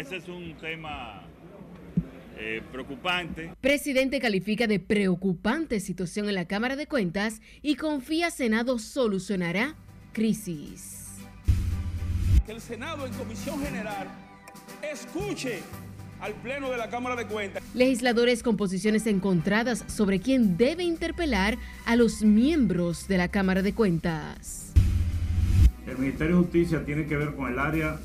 Ese es un tema eh, preocupante. Presidente califica de preocupante situación en la Cámara de Cuentas y confía Senado solucionará crisis. Que el Senado en Comisión General escuche al Pleno de la Cámara de Cuentas. Legisladores con posiciones encontradas sobre quién debe interpelar a los miembros de la Cámara de Cuentas. El Ministerio de Justicia tiene que ver con el área,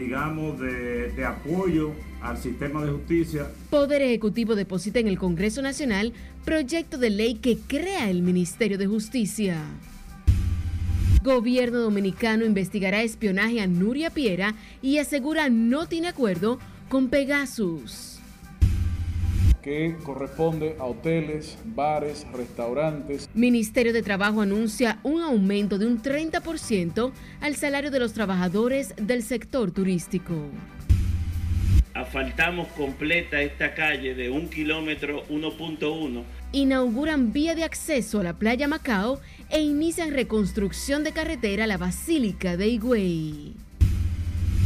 digamos, de, apoyo al sistema de justicia. Poder Ejecutivo deposita en el Congreso Nacional proyecto de ley que crea el Ministerio de Justicia. Gobierno dominicano investigará espionaje a Nuria Piera y asegura no tiene acuerdo con Pegasus. Que corresponde a hoteles, bares, restaurantes. Ministerio de Trabajo anuncia un aumento de un 30% al salario de los trabajadores del sector turístico. Asfaltamos completa esta calle de un kilómetro 1.1 Inauguran vía de acceso a la playa Macao e inician reconstrucción de carretera a la Basílica de Higüey.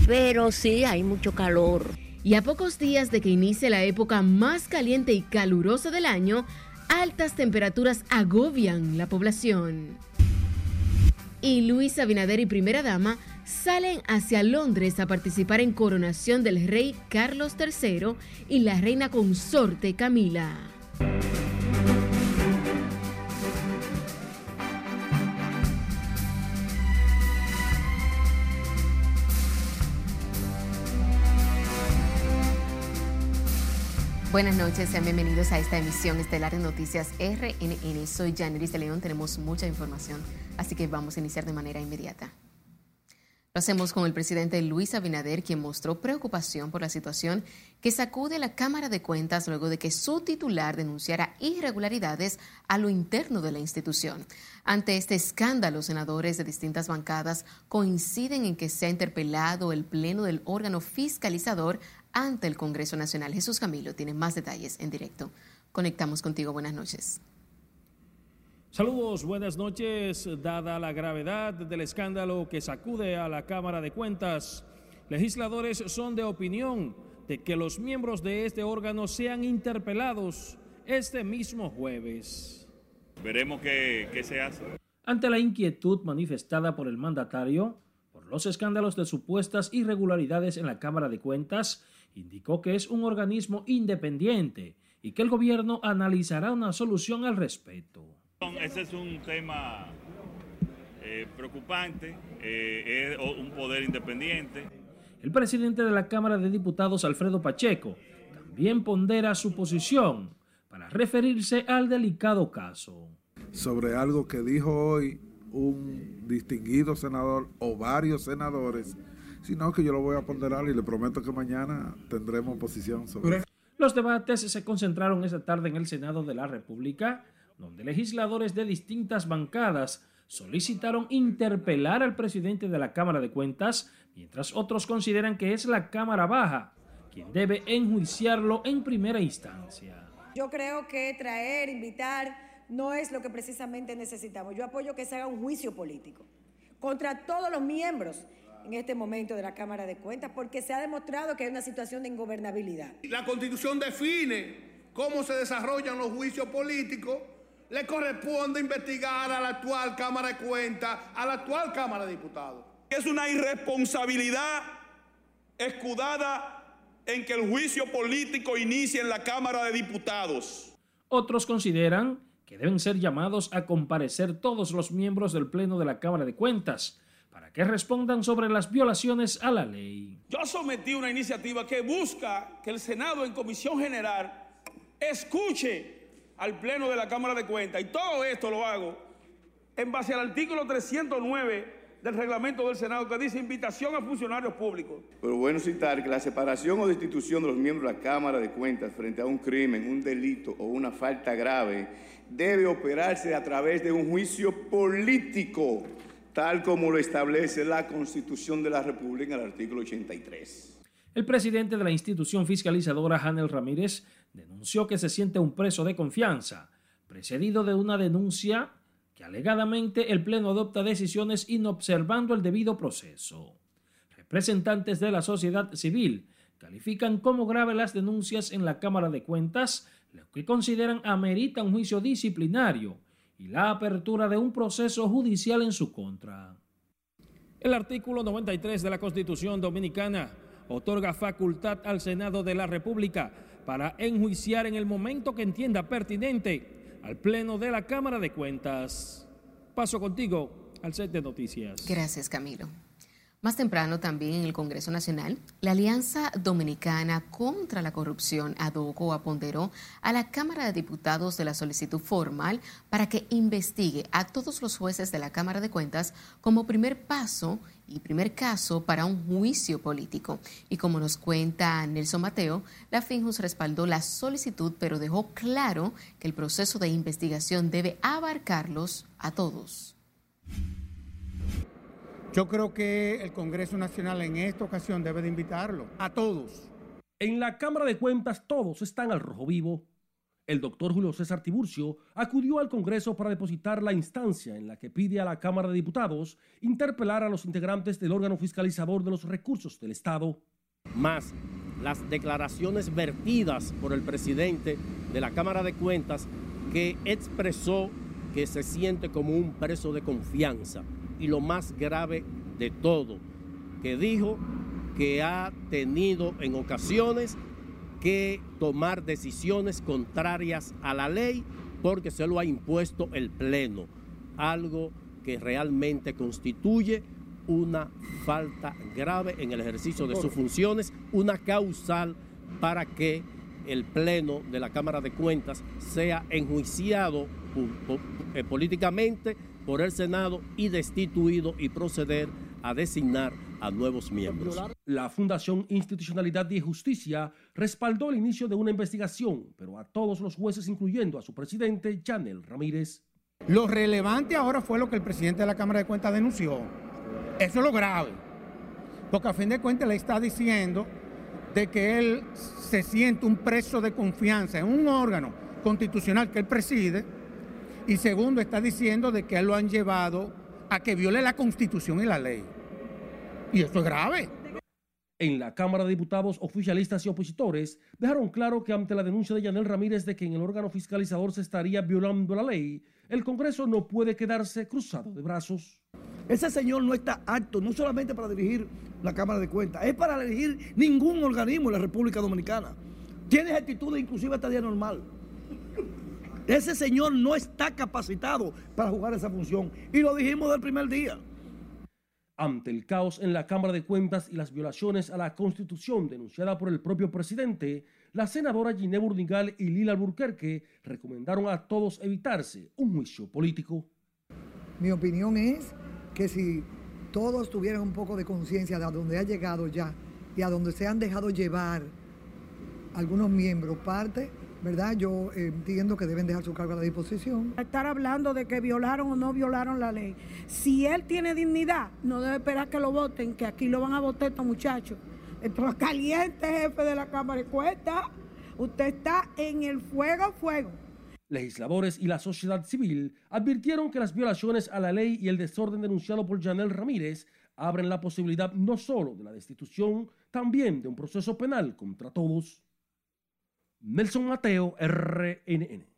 Pero sí, hay mucho calor. Y a pocos días de que inicie la época más caliente y calurosa del año, altas temperaturas agobian la población. Y Luis Abinader y Primera Dama salen hacia Londres a participar en coronación del rey Carlos III y la reina consorte Camila. Buenas noches, sean bienvenidos a esta emisión estelar de Noticias RNN. Soy Janiris de León, tenemos mucha información, así que vamos a iniciar de manera inmediata. Lo hacemos con el presidente Luis Abinader, quien mostró preocupación por la situación que sacude la Cámara de Cuentas luego de que su titular denunciara irregularidades a lo interno de la institución. Ante este escándalo, senadores de distintas bancadas coinciden en que se ha interpelado el pleno del órgano fiscalizador ante el Congreso Nacional. Jesús Camilo tiene más detalles en directo. Conectamos contigo. Buenas noches. Saludos, buenas noches. Dada la gravedad del escándalo que sacude a la Cámara de Cuentas, legisladores son de opinión de que los miembros de este órgano sean interpelados este mismo jueves. Veremos qué, qué se hace. Ante la inquietud manifestada por el mandatario por los escándalos de supuestas irregularidades en la Cámara de Cuentas, indicó que es un organismo independiente y que el gobierno analizará una solución al respecto. Ese es un tema eh, preocupante, eh, es un poder independiente. El presidente de la Cámara de Diputados, Alfredo Pacheco, también pondera su posición para referirse al delicado caso. Sobre algo que dijo hoy un distinguido senador o varios senadores, sino que yo lo voy a ponderar y le prometo que mañana tendremos posición sobre eso. Los debates se concentraron esta tarde en el Senado de la República, donde legisladores de distintas bancadas solicitaron interpelar al presidente de la Cámara de Cuentas, mientras otros consideran que es la Cámara Baja quien debe enjuiciarlo en primera instancia. Yo creo que traer, invitar, no es lo que precisamente necesitamos. Yo apoyo que se haga un juicio político contra todos los miembros en este momento de la Cámara de Cuentas, porque se ha demostrado que hay una situación de ingobernabilidad. La Constitución define cómo se desarrollan los juicios políticos. Le corresponde investigar a la actual Cámara de Cuentas, a la actual Cámara de Diputados. Es una irresponsabilidad escudada en que el juicio político inicie en la Cámara de Diputados. Otros consideran que deben ser llamados a comparecer todos los miembros del Pleno de la Cámara de Cuentas para que respondan sobre las violaciones a la ley. Yo sometí una iniciativa que busca que el Senado en Comisión General escuche al Pleno de la Cámara de Cuentas y todo esto lo hago en base al artículo 309 del reglamento del Senado que dice invitación a funcionarios públicos. Pero bueno citar que la separación o destitución de los miembros de la Cámara de Cuentas frente a un crimen, un delito o una falta grave debe operarse a través de un juicio político, tal como lo establece la Constitución de la República en el artículo 83. El presidente de la institución fiscalizadora, Hanel Ramírez, denunció que se siente un preso de confianza, precedido de una denuncia que alegadamente el Pleno adopta decisiones inobservando el debido proceso. Representantes de la sociedad civil califican como grave las denuncias en la Cámara de Cuentas, lo que consideran amerita un juicio disciplinario y la apertura de un proceso judicial en su contra. El artículo 93 de la Constitución Dominicana otorga facultad al Senado de la República para enjuiciar en el momento que entienda pertinente al Pleno de la Cámara de Cuentas. Paso contigo al set de noticias. Gracias, Camilo. Más temprano también en el Congreso Nacional, la Alianza Dominicana contra la Corrupción, ADOCO, aponderó a la Cámara de Diputados de la solicitud formal para que investigue a todos los jueces de la Cámara de Cuentas como primer paso y primer caso para un juicio político. Y como nos cuenta Nelson Mateo, la FINJUS respaldó la solicitud, pero dejó claro que el proceso de investigación debe abarcarlos a todos. Yo creo que el Congreso Nacional en esta ocasión debe de invitarlo a todos. En la Cámara de Cuentas todos están al rojo vivo. El doctor Julio César Tiburcio acudió al Congreso para depositar la instancia en la que pide a la Cámara de Diputados interpelar a los integrantes del órgano fiscalizador de los recursos del Estado. Más las declaraciones vertidas por el presidente de la Cámara de Cuentas que expresó que se siente como un preso de confianza y lo más grave de todo, que dijo que ha tenido en ocasiones que tomar decisiones contrarias a la ley porque se lo ha impuesto el Pleno, algo que realmente constituye una falta grave en el ejercicio de sus funciones, una causal para que el Pleno de la Cámara de Cuentas sea enjuiciado eh, políticamente por el Senado y destituido y proceder a designar a nuevos miembros. La Fundación Institucionalidad y Justicia respaldó el inicio de una investigación, pero a todos los jueces, incluyendo a su presidente, Janel Ramírez. Lo relevante ahora fue lo que el presidente de la Cámara de Cuentas denunció. Eso es lo grave. Porque a fin de cuentas le está diciendo de que él se siente un preso de confianza en un órgano constitucional que él preside y segundo, está diciendo de que lo han llevado a que viole la constitución y la ley. Y esto es grave. En la Cámara de Diputados, oficialistas y opositores dejaron claro que ante la denuncia de Yanel Ramírez de que en el órgano fiscalizador se estaría violando la ley, el Congreso no puede quedarse cruzado de brazos. Ese señor no está apto no solamente para dirigir la Cámara de Cuentas, es para dirigir ningún organismo en la República Dominicana. Tiene actitudes inclusive hasta día normal. Ese señor no está capacitado para jugar esa función. Y lo dijimos del primer día. Ante el caos en la Cámara de Cuentas y las violaciones a la Constitución denunciada por el propio presidente, la senadora Giné Burdingal y Lila Alburquerque recomendaron a todos evitarse un juicio político. Mi opinión es que si todos tuvieran un poco de conciencia de a dónde ha llegado ya y a dónde se han dejado llevar algunos miembros, parte ¿verdad? Yo eh, entiendo que deben dejar su cargo a la disposición. Estar hablando de que violaron o no violaron la ley. Si él tiene dignidad, no debe esperar que lo voten, que aquí lo van a votar estos muchachos. Entonces, caliente, jefe de la Cámara de Cuentas. Usted está en el fuego, fuego. Legisladores y la sociedad civil advirtieron que las violaciones a la ley y el desorden denunciado por Janel Ramírez abren la posibilidad no solo de la destitución, también de un proceso penal contra todos. Nelson Mateo, RNN.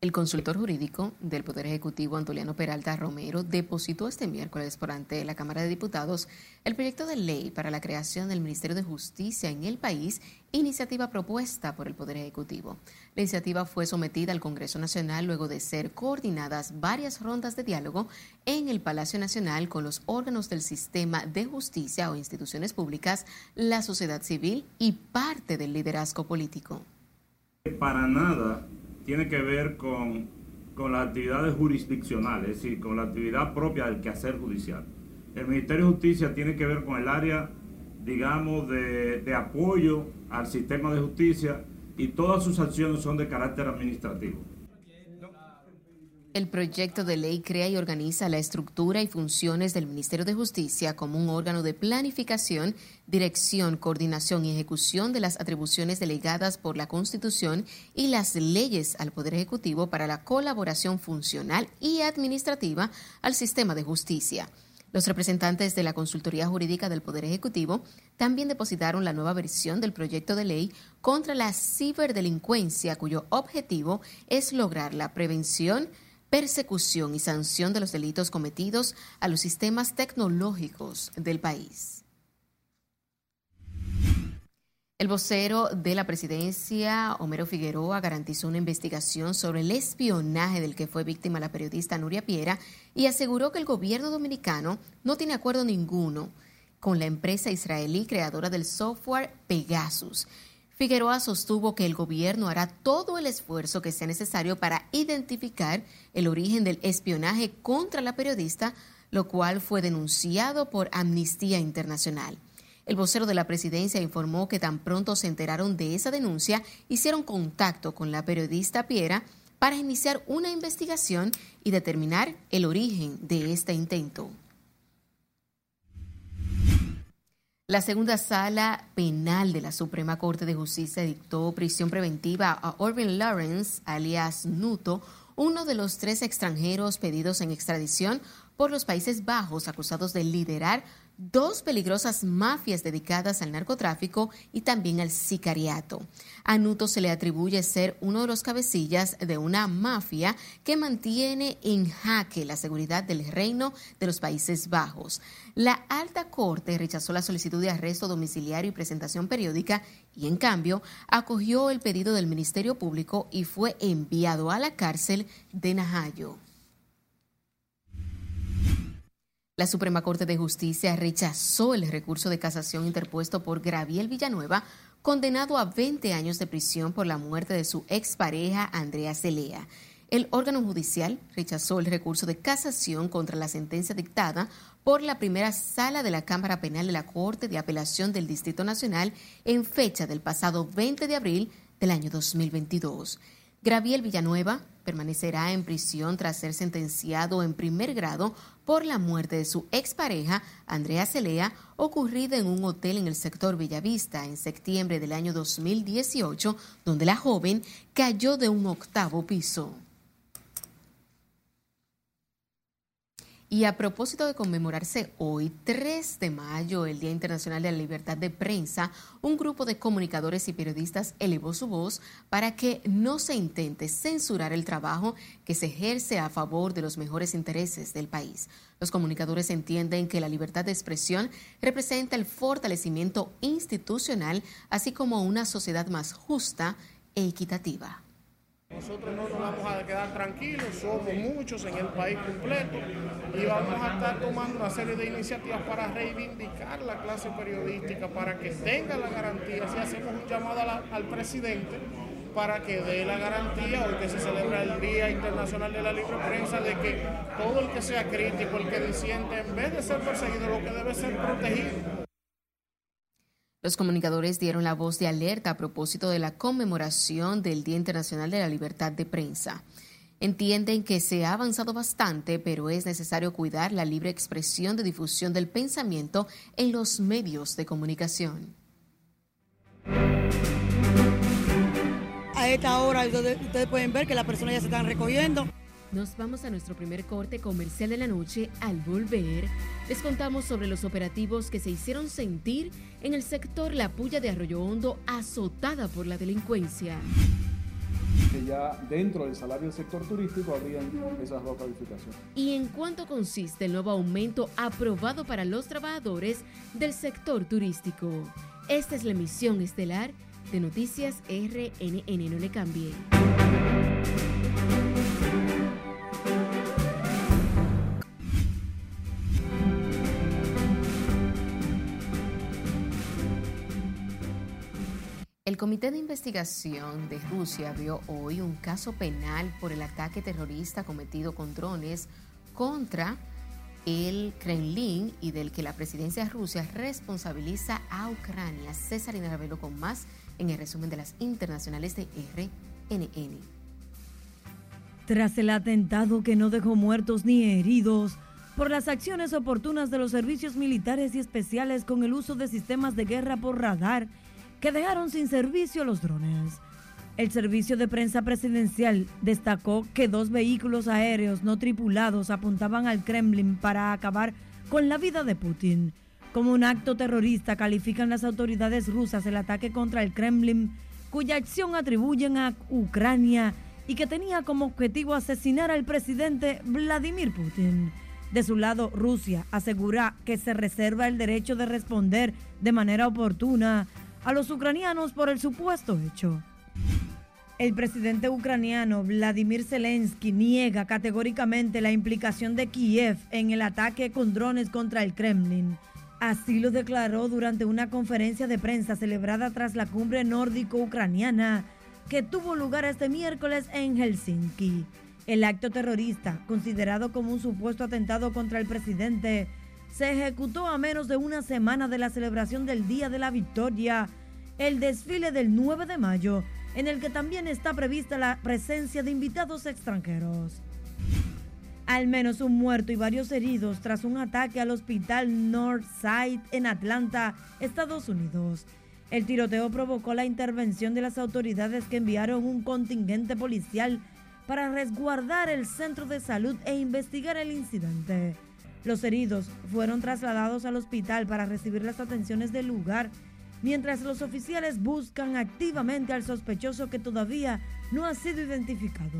El consultor jurídico del Poder Ejecutivo, Antoliano Peralta Romero, depositó este miércoles por ante la Cámara de Diputados el proyecto de ley para la creación del Ministerio de Justicia en el país, iniciativa propuesta por el Poder Ejecutivo. La iniciativa fue sometida al Congreso Nacional luego de ser coordinadas varias rondas de diálogo en el Palacio Nacional con los órganos del sistema de justicia o instituciones públicas, la sociedad civil y parte del liderazgo político. Para nada tiene que ver con, las actividades jurisdiccionales, es decir, con la actividad propia del quehacer judicial. El Ministerio de Justicia tiene que ver con el área, digamos, de, de apoyo al sistema de justicia y todas sus acciones son de carácter administrativo. El proyecto de ley crea y organiza la estructura y funciones del Ministerio de Justicia como un órgano de planificación, dirección, coordinación y ejecución de las atribuciones delegadas por la Constitución y las leyes al Poder Ejecutivo para la colaboración funcional y administrativa al sistema de justicia. Los representantes de la Consultoría Jurídica del Poder Ejecutivo también depositaron la nueva versión del proyecto de ley contra la ciberdelincuencia, cuyo objetivo es lograr la prevención, persecución y sanción de los delitos cometidos a los sistemas tecnológicos del país. El vocero de la presidencia, Homero Figueroa, garantizó una investigación sobre el espionaje del que fue víctima la periodista Nuria Piera y aseguró que el gobierno dominicano no tiene acuerdo ninguno con la empresa israelí creadora del software Pegasus. Figueroa sostuvo que el gobierno hará todo el esfuerzo que sea necesario para identificar el origen del espionaje contra la periodista, lo cual fue denunciado por Amnistía Internacional. El vocero de la presidencia informó que tan pronto se enteraron de esa denuncia, hicieron contacto con la periodista Piera para iniciar una investigación y determinar el origen de este intento. La segunda sala penal de la Suprema Corte de Justicia dictó prisión preventiva a Orvin Lawrence, alias Nuto, uno de los tres extranjeros pedidos en extradición por los Países Bajos acusados de liderar dos peligrosas mafias dedicadas al narcotráfico y también al sicariato. A Nuto se le atribuye ser uno de los cabecillas de una mafia que mantiene en jaque la seguridad del reino de los Países Bajos. La alta corte rechazó la solicitud de arresto domiciliario y presentación periódica y en cambio acogió el pedido del Ministerio Público y fue enviado a la cárcel de Najayo. La Suprema Corte de Justicia rechazó el recurso de casación interpuesto por Graviel Villanueva, condenado a 20 años de prisión por la muerte de su expareja Andrea Celea. El órgano judicial rechazó el recurso de casación contra la sentencia dictada por la primera sala de la Cámara Penal de la Corte de Apelación del Distrito Nacional en fecha del pasado 20 de abril del año 2022. Graviel Villanueva permanecerá en prisión tras ser sentenciado en primer grado por la muerte de su expareja, Andrea Celea, ocurrida en un hotel en el sector Bellavista en septiembre del año 2018, donde la joven cayó de un octavo piso. Y a propósito de conmemorarse hoy, 3 de mayo, el Día Internacional de la Libertad de Prensa, un grupo de comunicadores y periodistas elevó su voz para que no se intente censurar el trabajo que se ejerce a favor de los mejores intereses del país. Los comunicadores entienden que la libertad de expresión representa el fortalecimiento institucional, así como una sociedad más justa e equitativa. Nosotros no nos vamos a quedar tranquilos, somos muchos en el país completo y vamos a estar tomando una serie de iniciativas para reivindicar la clase periodística, para que tenga la garantía, si hacemos un llamado al presidente para que dé la garantía hoy que se celebra el Día Internacional de la Libre Prensa de que todo el que sea crítico, el que disiente, en vez de ser perseguido, lo que debe ser protegido. Los comunicadores dieron la voz de alerta a propósito de la conmemoración del Día Internacional de la Libertad de Prensa. Entienden que se ha avanzado bastante, pero es necesario cuidar la libre expresión de difusión del pensamiento en los medios de comunicación. A esta hora ustedes pueden ver que las personas ya se están recogiendo. Nos vamos a nuestro primer corte comercial de la noche. Al volver, les contamos sobre los operativos que se hicieron sentir en el sector La Puya de Arroyo Hondo, azotada por la delincuencia. Que ya dentro del salario del sector turístico habrían esas dos calificaciones. ¿Y en cuánto consiste el nuevo aumento aprobado para los trabajadores del sector turístico? Esta es la emisión estelar de Noticias RNN. No le cambie. El Comité de Investigación de Rusia vio hoy un caso penal por el ataque terrorista cometido con drones contra el Kremlin y del que la presidencia de Rusia responsabiliza a Ucrania. César Inarabelo con más en el resumen de las internacionales de RNN. Tras el atentado que no dejó muertos ni heridos, por las acciones oportunas de los servicios militares y especiales con el uso de sistemas de guerra por radar, que dejaron sin servicio los drones. El servicio de prensa presidencial destacó que dos vehículos aéreos no tripulados apuntaban al Kremlin para acabar con la vida de Putin. Como un acto terrorista califican las autoridades rusas el ataque contra el Kremlin, cuya acción atribuyen a Ucrania y que tenía como objetivo asesinar al presidente Vladimir Putin. De su lado, Rusia asegura que se reserva el derecho de responder de manera oportuna a los ucranianos por el supuesto hecho. El presidente ucraniano Vladimir Zelensky niega categóricamente la implicación de Kiev en el ataque con drones contra el Kremlin. Así lo declaró durante una conferencia de prensa celebrada tras la cumbre nórdico-ucraniana que tuvo lugar este miércoles en Helsinki. El acto terrorista, considerado como un supuesto atentado contra el presidente, se ejecutó a menos de una semana de la celebración del Día de la Victoria, el desfile del 9 de mayo, en el que también está prevista la presencia de invitados extranjeros. Al menos un muerto y varios heridos tras un ataque al hospital Northside en Atlanta, Estados Unidos. El tiroteo provocó la intervención de las autoridades que enviaron un contingente policial para resguardar el centro de salud e investigar el incidente. Los heridos fueron trasladados al hospital para recibir las atenciones del lugar, mientras los oficiales buscan activamente al sospechoso que todavía no ha sido identificado.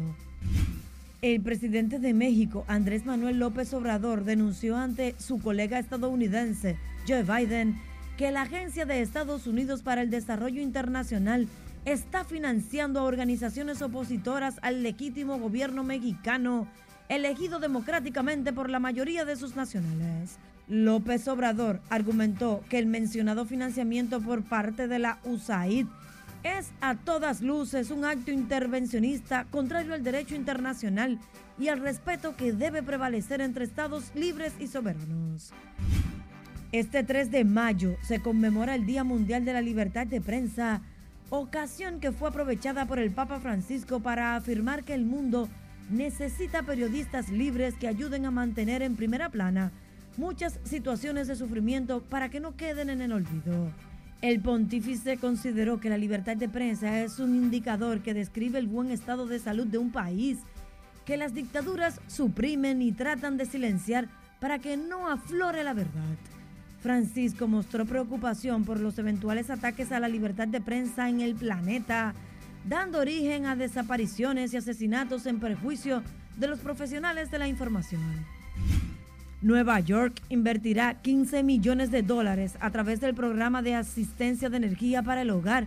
El presidente de México, Andrés Manuel López Obrador, denunció ante su colega estadounidense, Joe Biden, que la Agencia de Estados Unidos para el Desarrollo Internacional está financiando a organizaciones opositoras al legítimo gobierno mexicano, elegido democráticamente por la mayoría de sus nacionales. López Obrador argumentó que el mencionado financiamiento por parte de la USAID es a todas luces un acto intervencionista contrario al derecho internacional y al respeto que debe prevalecer entre estados libres y soberanos. Este 3 de mayo se conmemora el Día Mundial de la Libertad de Prensa ocasión que fue aprovechada por el Papa Francisco para afirmar que el mundo necesita periodistas libres que ayuden a mantener en primera plana muchas situaciones de sufrimiento para que no queden en el olvido. El pontífice consideró que la libertad de prensa es un indicador que describe el buen estado de salud de un país, que las dictaduras suprimen y tratan de silenciar para que no aflore la verdad. Francisco mostró preocupación por los eventuales ataques a la libertad de prensa en el planeta, dando origen a desapariciones y asesinatos en perjuicio de los profesionales de la información. Nueva York invertirá 15 millones de dólares a través del programa de asistencia de energía para el hogar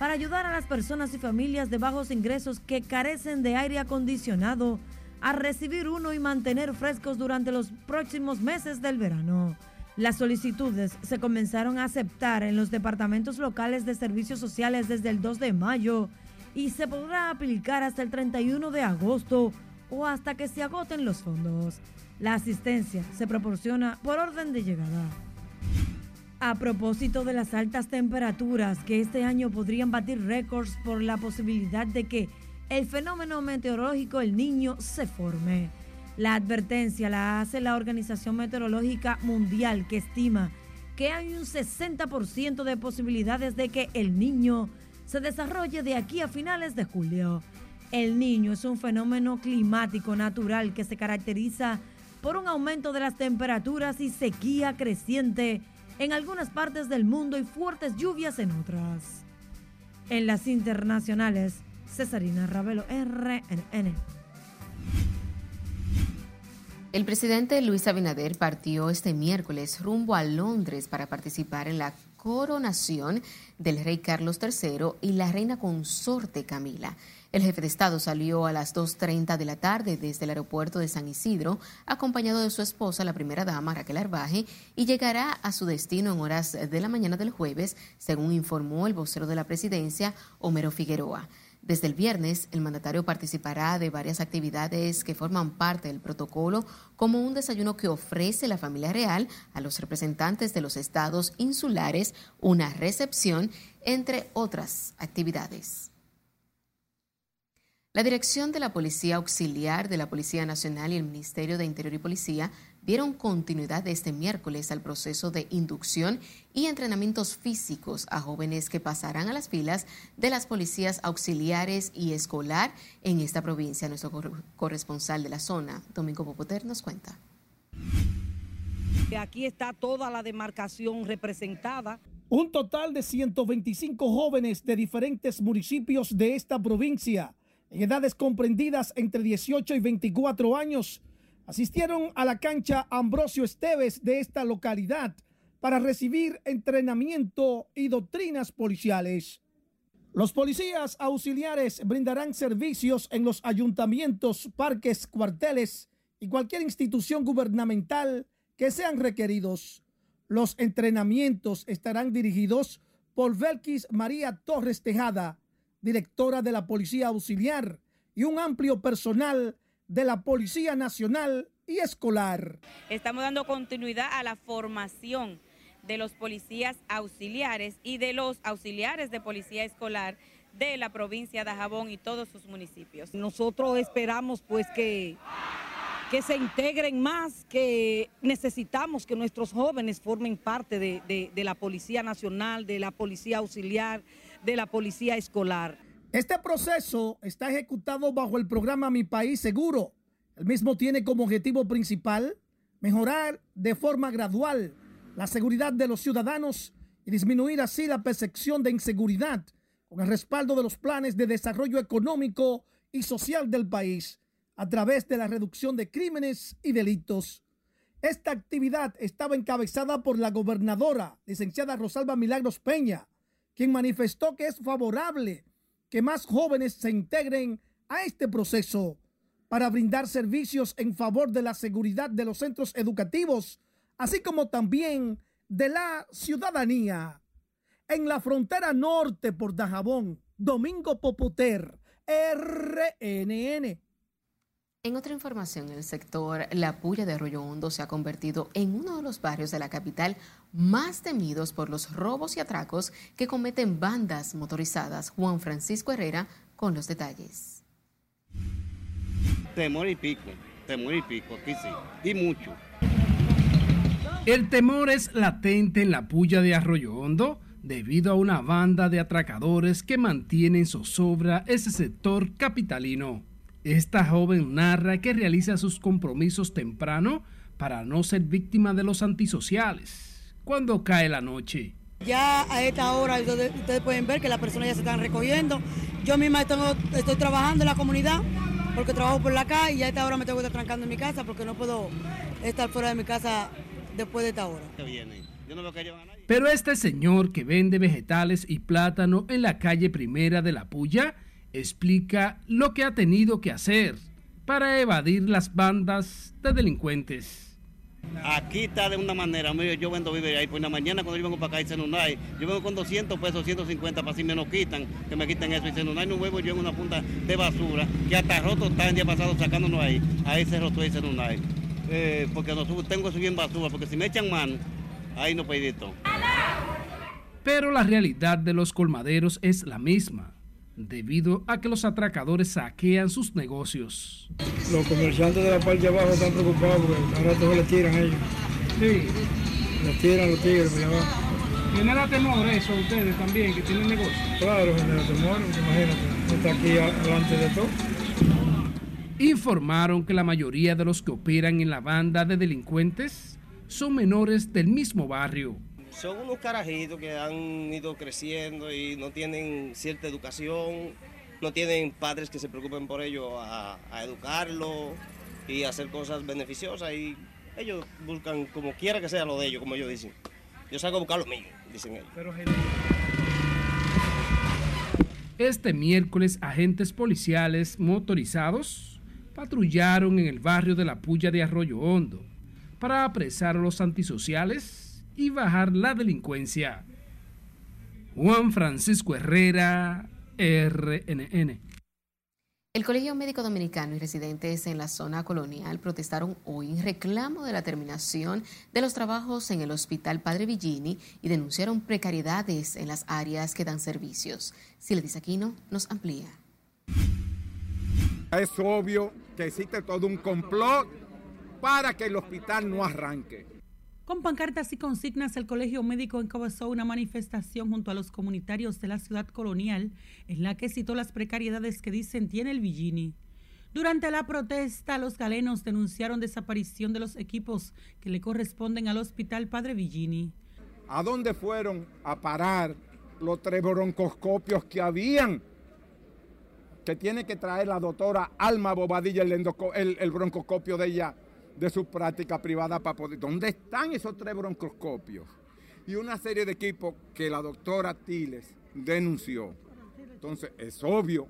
para ayudar a las personas y familias de bajos ingresos que carecen de aire acondicionado a recibir uno y mantener frescos durante los próximos meses del verano. Las solicitudes se comenzaron a aceptar en los departamentos locales de servicios sociales desde el 2 de mayo y se podrá aplicar hasta el 31 de agosto o hasta que se agoten los fondos. La asistencia se proporciona por orden de llegada. A propósito de las altas temperaturas que este año podrían batir récords por la posibilidad de que el fenómeno meteorológico El Niño se forme. La advertencia la hace la Organización Meteorológica Mundial que estima que hay un 60% de posibilidades de que el niño se desarrolle de aquí a finales de julio. El niño es un fenómeno climático natural que se caracteriza por un aumento de las temperaturas y sequía creciente en algunas partes del mundo y fuertes lluvias en otras. En las internacionales, Cesarina Ravelo, RNN. El presidente Luis Abinader partió este miércoles rumbo a Londres para participar en la coronación del rey Carlos III y la reina consorte Camila. El jefe de Estado salió a las 2.30 de la tarde desde el aeropuerto de San Isidro, acompañado de su esposa, la primera dama Raquel Arbaje, y llegará a su destino en horas de la mañana del jueves, según informó el vocero de la presidencia, Homero Figueroa. Desde el viernes, el mandatario participará de varias actividades que forman parte del protocolo, como un desayuno que ofrece la familia real a los representantes de los estados insulares, una recepción, entre otras actividades. La dirección de la Policía Auxiliar de la Policía Nacional y el Ministerio de Interior y Policía dieron continuidad este miércoles al proceso de inducción y entrenamientos físicos a jóvenes que pasarán a las filas de las policías auxiliares y escolar en esta provincia. Nuestro corresponsal de la zona, Domingo Popoter, nos cuenta. Aquí está toda la demarcación representada. Un total de 125 jóvenes de diferentes municipios de esta provincia, en edades comprendidas entre 18 y 24 años, asistieron a la cancha Ambrosio Esteves de esta localidad para recibir entrenamiento y doctrinas policiales. Los policías auxiliares brindarán servicios en los ayuntamientos, parques, cuarteles y cualquier institución gubernamental que sean requeridos. Los entrenamientos estarán dirigidos por Belkis María Torres Tejada, directora de la Policía Auxiliar, y un amplio personal de la Policía Nacional y Escolar. Estamos dando continuidad a la formación de los policías auxiliares y de los auxiliares de policía escolar de la provincia de Jabón y todos sus municipios. Nosotros esperamos pues que, que se integren más, que necesitamos que nuestros jóvenes formen parte de, de, de la Policía Nacional, de la Policía Auxiliar, de la Policía Escolar. Este proceso está ejecutado bajo el programa Mi País Seguro. El mismo tiene como objetivo principal mejorar de forma gradual la seguridad de los ciudadanos y disminuir así la percepción de inseguridad con el respaldo de los planes de desarrollo económico y social del país a través de la reducción de crímenes y delitos. Esta actividad estaba encabezada por la gobernadora, licenciada Rosalba Milagros Peña, quien manifestó que es favorable que más jóvenes se integren a este proceso para brindar servicios en favor de la seguridad de los centros educativos así como también de la ciudadanía. En la frontera norte por Dajabón, Domingo Popoter, RNN. En otra información, el sector La Puya de Arroyo Hondo se ha convertido en uno de los barrios de la capital más temidos por los robos y atracos que cometen bandas motorizadas. Juan Francisco Herrera con los detalles. Temor y pico, temor y pico, aquí sí, y mucho. El temor es latente en la puya de Arroyo Hondo debido a una banda de atracadores que mantienen zozobra ese sector capitalino. Esta joven narra que realiza sus compromisos temprano para no ser víctima de los antisociales cuando cae la noche. Ya a esta hora ustedes pueden ver que las personas ya se están recogiendo. Yo misma estoy, estoy trabajando en la comunidad porque trabajo por la calle y a esta hora me tengo que estar trancando en mi casa porque no puedo estar fuera de mi casa después de esta hora. Pero este señor que vende vegetales y plátano en la calle primera de la Puya explica lo que ha tenido que hacer para evadir las bandas de delincuentes. Aquí está de una manera, yo vendo víveres ahí, pues en la mañana cuando yo vengo para acá y no hay, yo vengo con 200 pesos, 150 para si me lo quitan, que me quiten eso y hay no huevo yo en una punta de basura, que hasta roto está el día pasado sacándonos ahí, ahí se rotó y no hay eh, porque nosotros tengo que subir en basura, porque si me echan mano, ahí no pedito. Pero la realidad de los colmaderos es la misma, debido a que los atracadores saquean sus negocios. Los comerciantes de la parte de abajo están preocupados porque ahora todos le tiran a ellos. Sí. Les tiran los tigres por abajo. ¿Genera temor eso a ustedes también, que tienen negocio? Claro, genera temor, imagínate, está aquí delante de todo informaron que la mayoría de los que operan en la banda de delincuentes son menores del mismo barrio. Son unos carajitos que han ido creciendo y no tienen cierta educación, no tienen padres que se preocupen por ellos a, educarlo y hacer cosas beneficiosas y ellos buscan como quiera que sea lo de ellos, como ellos dicen. Yo salgo a buscar lo mío, dicen ellos. Este miércoles agentes policiales motorizados patrullaron en el barrio de la Puya de Arroyo Hondo para apresar a los antisociales y bajar la delincuencia. Juan Francisco Herrera, RNN. El Colegio Médico Dominicano y residentes en la zona colonial protestaron hoy en reclamo de la terminación de los trabajos en el Hospital Padre Villini y denunciaron precariedades en las áreas que dan servicios. Silvia Aquino nos amplía. Es obvio que existe todo un complot para que el hospital no arranque. Con pancartas y consignas, el Colegio Médico encabezó una manifestación junto a los comunitarios de la ciudad colonial en la que citó las precariedades que dicen tiene el Villini. Durante la protesta, los galenos denunciaron desaparición de los equipos que le corresponden al Hospital Padre Villini. ¿A dónde fueron a parar los tres broncoscopios que habían? Que tiene que traer la doctora Alma Bobadilla el, el, el broncoscopio de ella, de su práctica privada para poder... ¿Dónde están esos tres broncoscopios? Y una serie de equipos que la doctora Tiles denunció. Entonces, es obvio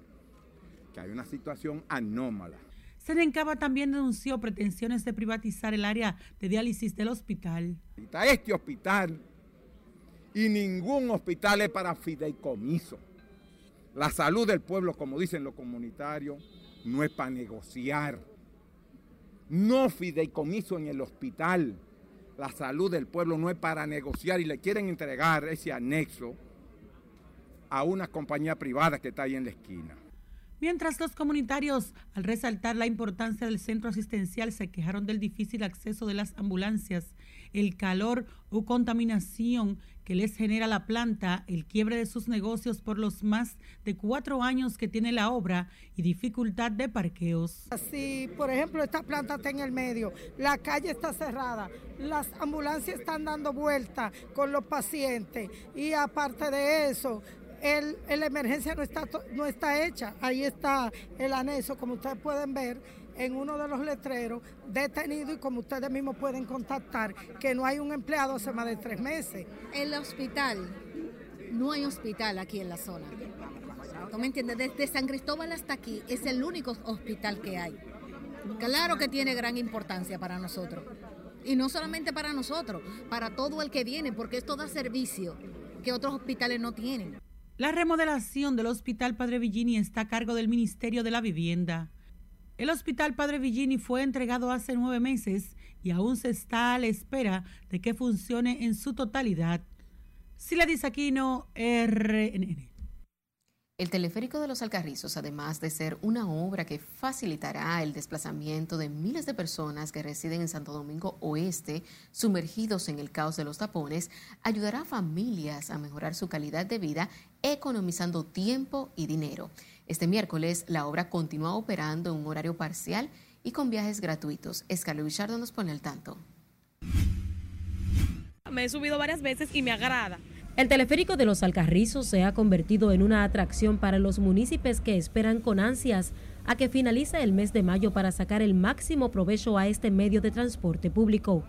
que hay una situación anómala. Serencaba también denunció pretensiones de privatizar el área de diálisis del hospital. Este hospital y ningún hospital es para fideicomiso. La salud del pueblo, como dicen los comunitarios, no es para negociar. No fideicomiso en el hospital. La salud del pueblo no es para negociar y le quieren entregar ese anexo a una compañía privada que está ahí en la esquina. Mientras los comunitarios, al resaltar la importancia del centro asistencial, se quejaron del difícil acceso de las ambulancias, el calor o contaminación que les genera la planta, el quiebre de sus negocios por los más de cuatro años que tiene la obra y dificultad de parqueos. Si, por ejemplo, esta planta está en el medio, la calle está cerrada, las ambulancias están dando vueltas con los pacientes y aparte de eso, el, la emergencia no está, no está hecha. Ahí está el anexo, como ustedes pueden ver, en uno de los letreros, detenido y como ustedes mismos pueden contactar, que no hay un empleado hace más de tres meses. El hospital, no hay hospital aquí en la zona. ¿Tú me entiendes? Desde San Cristóbal hasta aquí es el único hospital que hay. Claro que tiene gran importancia para nosotros. Y no solamente para nosotros, para todo el que viene, porque esto da servicio que otros hospitales no tienen. La remodelación del Hospital Padre Villini está a cargo del Ministerio de la Vivienda. El Hospital Padre Villini fue entregado hace nueve meses y aún se está a la espera de que funcione en su totalidad. Sila Aquino, RNN. El teleférico de los Alcarrizos, además de ser una obra que facilitará el desplazamiento de miles de personas que residen en Santo Domingo Oeste, sumergidos en el caos de los tapones, ayudará a familias a mejorar su calidad de vida, economizando tiempo y dinero. Este miércoles, la obra continúa operando en un horario parcial y con viajes gratuitos. Escalo Bichardo nos pone al tanto. Me he subido varias veces y me agrada el teleférico de los Alcarrizos se ha convertido en una atracción para los municipios que esperan con ansias a que finalice el mes de mayo para sacar el máximo provecho a este medio de transporte público.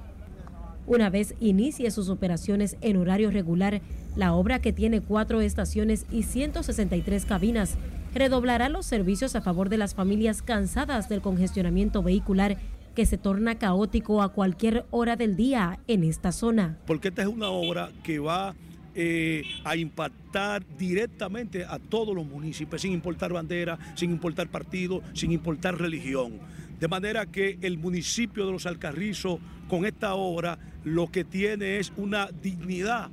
Una vez inicie sus operaciones en horario regular, la obra que tiene cuatro estaciones y 163 cabinas redoblará los servicios a favor de las familias cansadas del congestionamiento vehicular que se torna caótico a cualquier hora del día en esta zona. Porque esta es una obra que va eh, a impactar directamente a todos los municipios, sin importar bandera, sin importar partido, sin importar religión. De manera que el municipio de los Alcarrizos, con esta obra, lo que tiene es una dignidad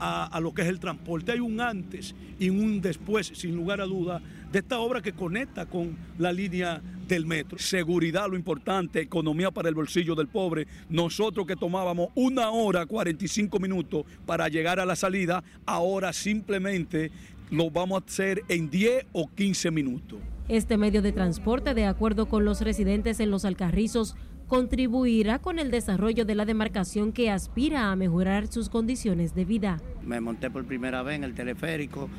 a, a, lo que es el transporte. Hay un antes y un después, sin lugar a duda, de esta obra que conecta con la línea del metro. Seguridad, lo importante, economía para el bolsillo del pobre. Nosotros que tomábamos una hora 45 minutos para llegar a la salida, ahora simplemente lo vamos a hacer en 10 o 15 minutos. Este medio de transporte, de acuerdo con los residentes en los Alcarrizos, contribuirá con el desarrollo de la demarcación que aspira a mejorar sus condiciones de vida. Me monté por primera vez en el teleférico,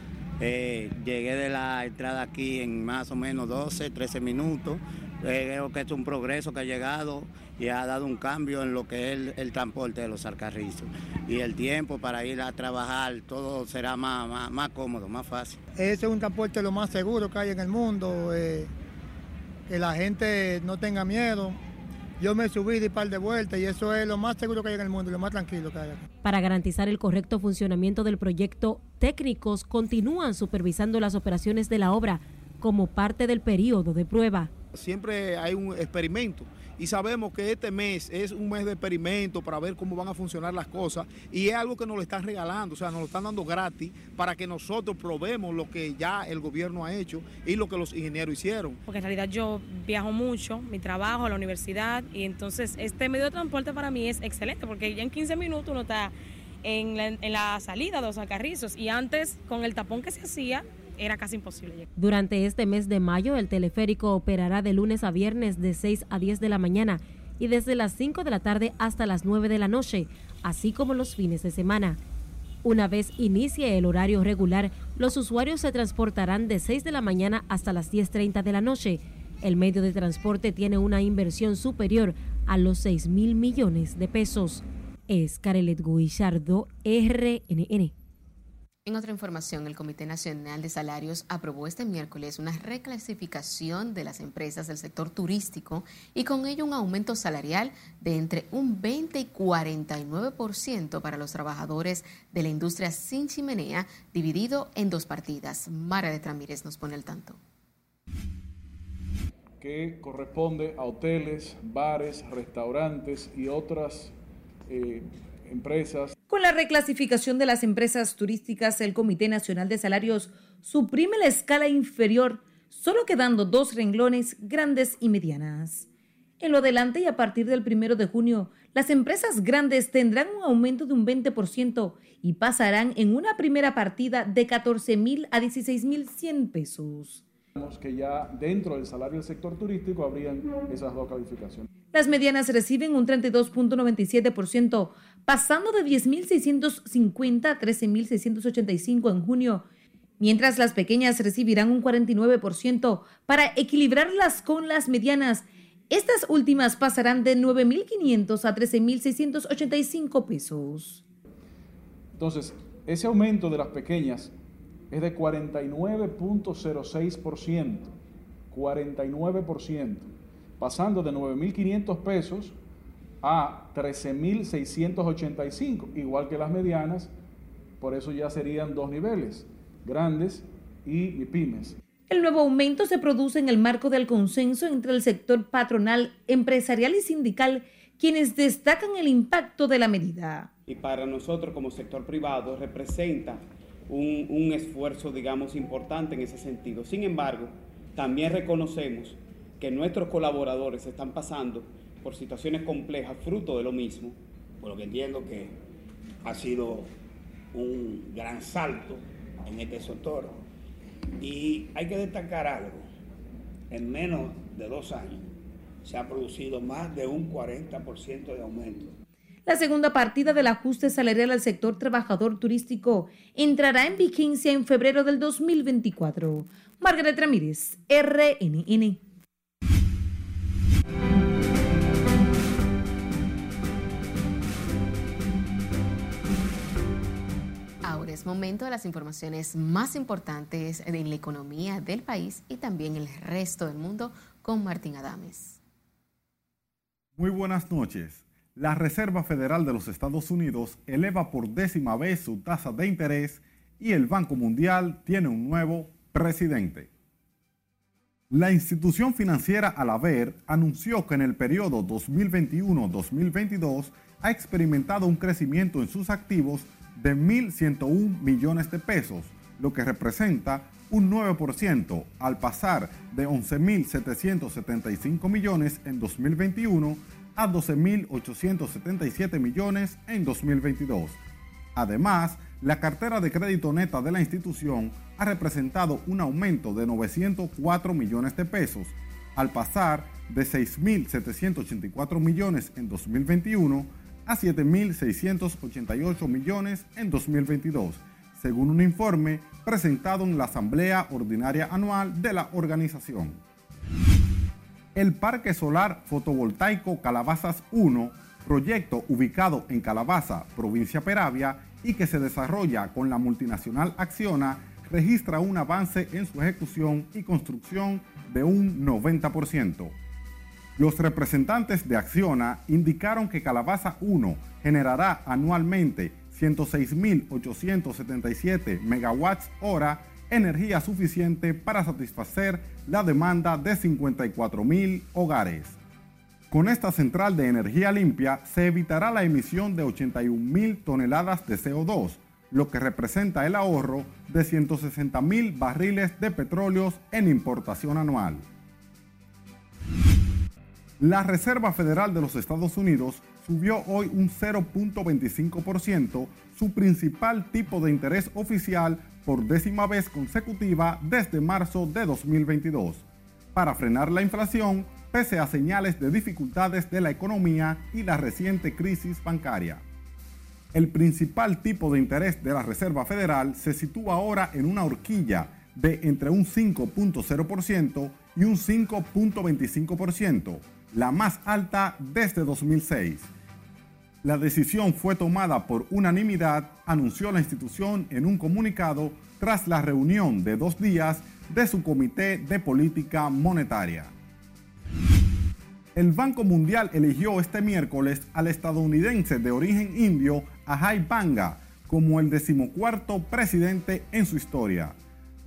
eh, llegué de la entrada aquí en más o menos 12, 13 minutos. Eh, creo que es un progreso que ha llegado y ha dado un cambio en lo que es el, transporte de los alcarrizos. Y el tiempo para ir a trabajar, todo será más, más, cómodo, más fácil. Ese es un transporte lo más seguro que hay en el mundo, eh, que la gente no tenga miedo yo me subí de par de vueltas y eso es lo más seguro que hay en el mundo y lo más tranquilo que hay aquí. Para garantizar el correcto funcionamiento del proyecto, técnicos continúan supervisando las operaciones de la obra como parte del periodo de prueba. Siempre hay un experimento y sabemos que este mes es un mes de experimento para ver cómo van a funcionar las cosas y es algo que nos lo están regalando, o sea, nos lo están dando gratis para que nosotros probemos lo que ya el gobierno ha hecho y lo que los ingenieros hicieron. Porque en realidad yo viajo mucho, mi trabajo, la universidad y entonces este medio de transporte para mí es excelente porque ya en 15 minutos uno está en la, salida de los alcarrizos y antes con el tapón que se hacía era casi imposible llegar. Durante este mes de mayo, el teleférico operará de lunes a viernes de 6 a 10 de la mañana y desde las 5 de la tarde hasta las 9 de la noche, así como los fines de semana. Una vez inicie el horario regular, los usuarios se transportarán de 6 de la mañana hasta las 10.30 de la noche. El medio de transporte tiene una inversión superior a los 6 mil millones de pesos. Es Carelet Guillardo, RNN. En otra información, el Comité Nacional de Salarios aprobó este miércoles una reclasificación de las empresas del sector turístico y con ello un aumento salarial de entre un 20 y 49% para los trabajadores de la industria sin chimenea, dividido en dos partidas. Mara de Tramírez nos pone al tanto. Que corresponde a hoteles, bares, restaurantes y otras eh, empresas. Con la reclasificación de las empresas turísticas, el Comité Nacional de Salarios suprime la escala inferior, solo quedando dos renglones grandes y medianas. En lo adelante y a partir del primero de junio, las empresas grandes tendrán un aumento de un 20% y pasarán en una primera partida de 14 mil a 16 mil 100 pesos que ya dentro del salario del sector turístico habrían esas dos calificaciones. Las medianas reciben un 32.97%, pasando de 10.650 a 13.685 en junio, mientras las pequeñas recibirán un 49% para equilibrarlas con las medianas. Estas últimas pasarán de 9.500 a 13.685 pesos. Entonces, ese aumento de las pequeñas es de 49.06%, 49%, pasando de 9.500 pesos a 13.685, igual que las medianas, por eso ya serían dos niveles, grandes y pymes. El nuevo aumento se produce en el marco del consenso entre el sector patronal, empresarial y sindical, quienes destacan el impacto de la medida. Y para nosotros como sector privado representa un, esfuerzo, digamos, importante en ese sentido. Sin embargo, también reconocemos que nuestros colaboradores están pasando por situaciones complejas, fruto de lo mismo. Por lo que entiendo que ha sido un gran salto en este sector. Y hay que destacar algo. En menos de dos años se ha producido más de un 40% de aumento la segunda partida del ajuste salarial al sector trabajador turístico entrará en vigencia en febrero del 2024. Margaret Ramírez, RNN. Ahora es momento de las informaciones más importantes en la economía del país y también el resto del mundo con Martín Adames. Muy buenas noches la Reserva Federal de los Estados Unidos eleva por décima vez su tasa de interés y el Banco Mundial tiene un nuevo presidente. La institución financiera Alaver anunció que en el periodo 2021-2022 ha experimentado un crecimiento en sus activos de 1.101 millones de pesos, lo que representa un 9% al pasar de 11.775 millones en 2021 a 12.877 millones en 2022. Además, la cartera de crédito neta de la institución ha representado un aumento de 904 millones de pesos, al pasar de 6.784 millones en 2021 a 7.688 millones en 2022, según un informe presentado en la Asamblea Ordinaria Anual de la organización. El Parque Solar Fotovoltaico Calabazas 1, proyecto ubicado en Calabaza, provincia Peravia, y que se desarrolla con la multinacional Acciona, registra un avance en su ejecución y construcción de un 90%. Los representantes de Acciona indicaron que Calabaza 1 generará anualmente 106.877 megawatts hora energía suficiente para satisfacer la demanda de 54 mil hogares. Con esta central de energía limpia se evitará la emisión de 81 mil toneladas de CO2, lo que representa el ahorro de 160 mil barriles de petróleo en importación anual. La Reserva Federal de los Estados Unidos subió hoy un 0.25%, su principal tipo de interés oficial por décima vez consecutiva desde marzo de 2022, para frenar la inflación pese a señales de dificultades de la economía y la reciente crisis bancaria. El principal tipo de interés de la Reserva Federal se sitúa ahora en una horquilla de entre un 5.0% y un 5.25%, la más alta desde 2006. La decisión fue tomada por unanimidad, anunció la institución en un comunicado tras la reunión de dos días de su Comité de Política Monetaria. El Banco Mundial eligió este miércoles al estadounidense de origen indio Ajay Banga como el decimocuarto presidente en su historia.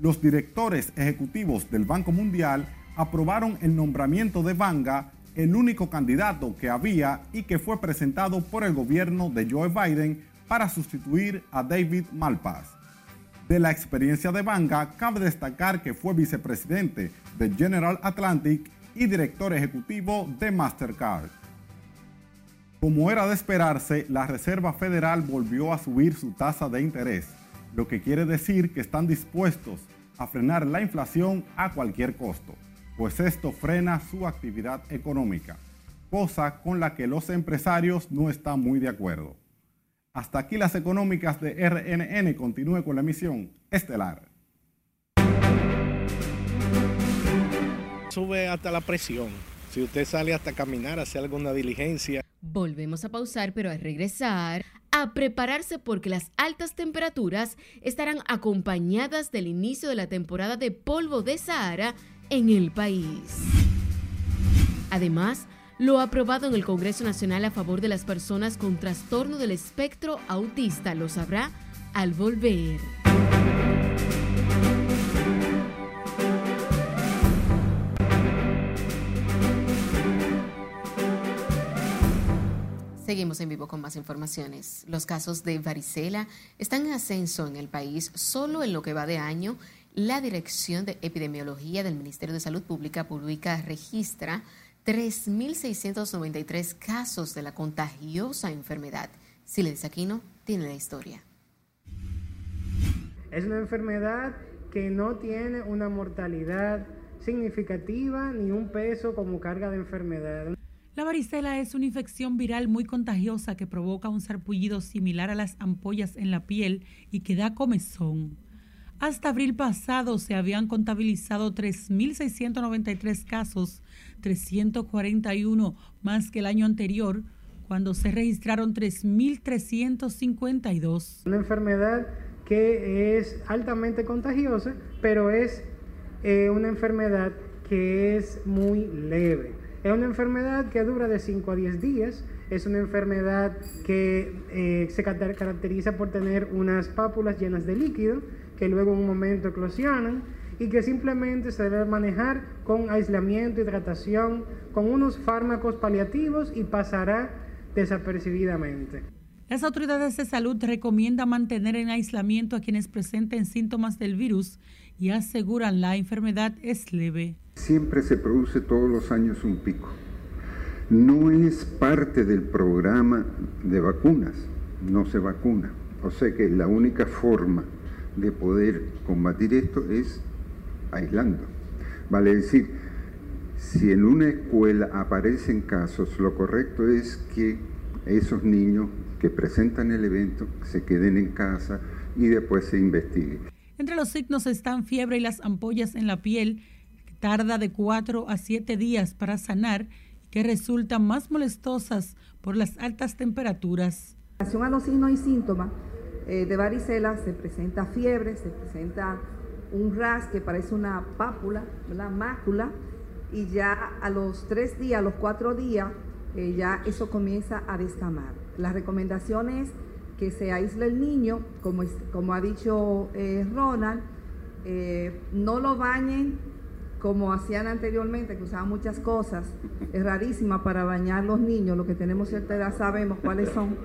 Los directores ejecutivos del Banco Mundial aprobaron el nombramiento de Banga, el único candidato que había y que fue presentado por el gobierno de Joe Biden para sustituir a David Malpass. De la experiencia de Banga, cabe destacar que fue vicepresidente de General Atlantic y director ejecutivo de Mastercard. Como era de esperarse, la Reserva Federal volvió a subir su tasa de interés, lo que quiere decir que están dispuestos a frenar la inflación a cualquier costo, pues esto frena su actividad económica, cosa con la que los empresarios no están muy de acuerdo. Hasta aquí las económicas de RNN. Continúe con la emisión estelar. sube hasta la presión. Si usted sale hasta caminar, hacer alguna diligencia. Volvemos a pausar, pero al regresar, a prepararse porque las altas temperaturas estarán acompañadas del inicio de la temporada de polvo de Sahara en el país. Además, lo aprobado en el Congreso Nacional a favor de las personas con trastorno del espectro autista lo sabrá al volver. Seguimos en vivo con más informaciones. Los casos de varicela están en ascenso en el país. Solo en lo que va de año, la Dirección de Epidemiología del Ministerio de Salud Pública publica registra 3.693 casos de la contagiosa enfermedad. Siles Aquino tiene la historia. Es una enfermedad que no tiene una mortalidad significativa ni un peso como carga de enfermedad. La varicela es una infección viral muy contagiosa que provoca un sarpullido similar a las ampollas en la piel y que da comezón. Hasta abril pasado se habían contabilizado 3.693 casos, 341 más que el año anterior, cuando se registraron 3.352. Una enfermedad que es altamente contagiosa, pero es eh, una enfermedad que es muy leve. Es una enfermedad que dura de 5 a 10 días. Es una enfermedad que eh, se caracteriza por tener unas pápulas llenas de líquido que luego en un momento eclosionan y que simplemente se debe manejar con aislamiento, hidratación, con unos fármacos paliativos y pasará desapercibidamente. Las autoridades de salud recomiendan mantener en aislamiento a quienes presenten síntomas del virus y aseguran la enfermedad es leve. Siempre se produce todos los años un pico. No es parte del programa de vacunas, no se vacuna. O sea que la única forma de poder combatir esto es aislando. Vale decir, si en una escuela aparecen casos, lo correcto es que esos niños que presentan el evento se queden en casa y después se investigue. Entre los signos están fiebre y las ampollas en la piel, tarda de 4 a 7 días para sanar y que resultan más molestosas por las altas temperaturas. En relación a los signos y síntomas eh, de varicela se presenta fiebre, se presenta un ras que parece una pápula, una mácula, y ya a los 3 días, a los 4 días, eh, ya eso comienza a descamar. La recomendación es que se aísle el niño, como, como ha dicho eh, Ronald, no lo bañen como hacían anteriormente, que usaban muchas cosas, es rarísima para bañar los niños, lo que tenemos cierta edad sabemos cuáles son.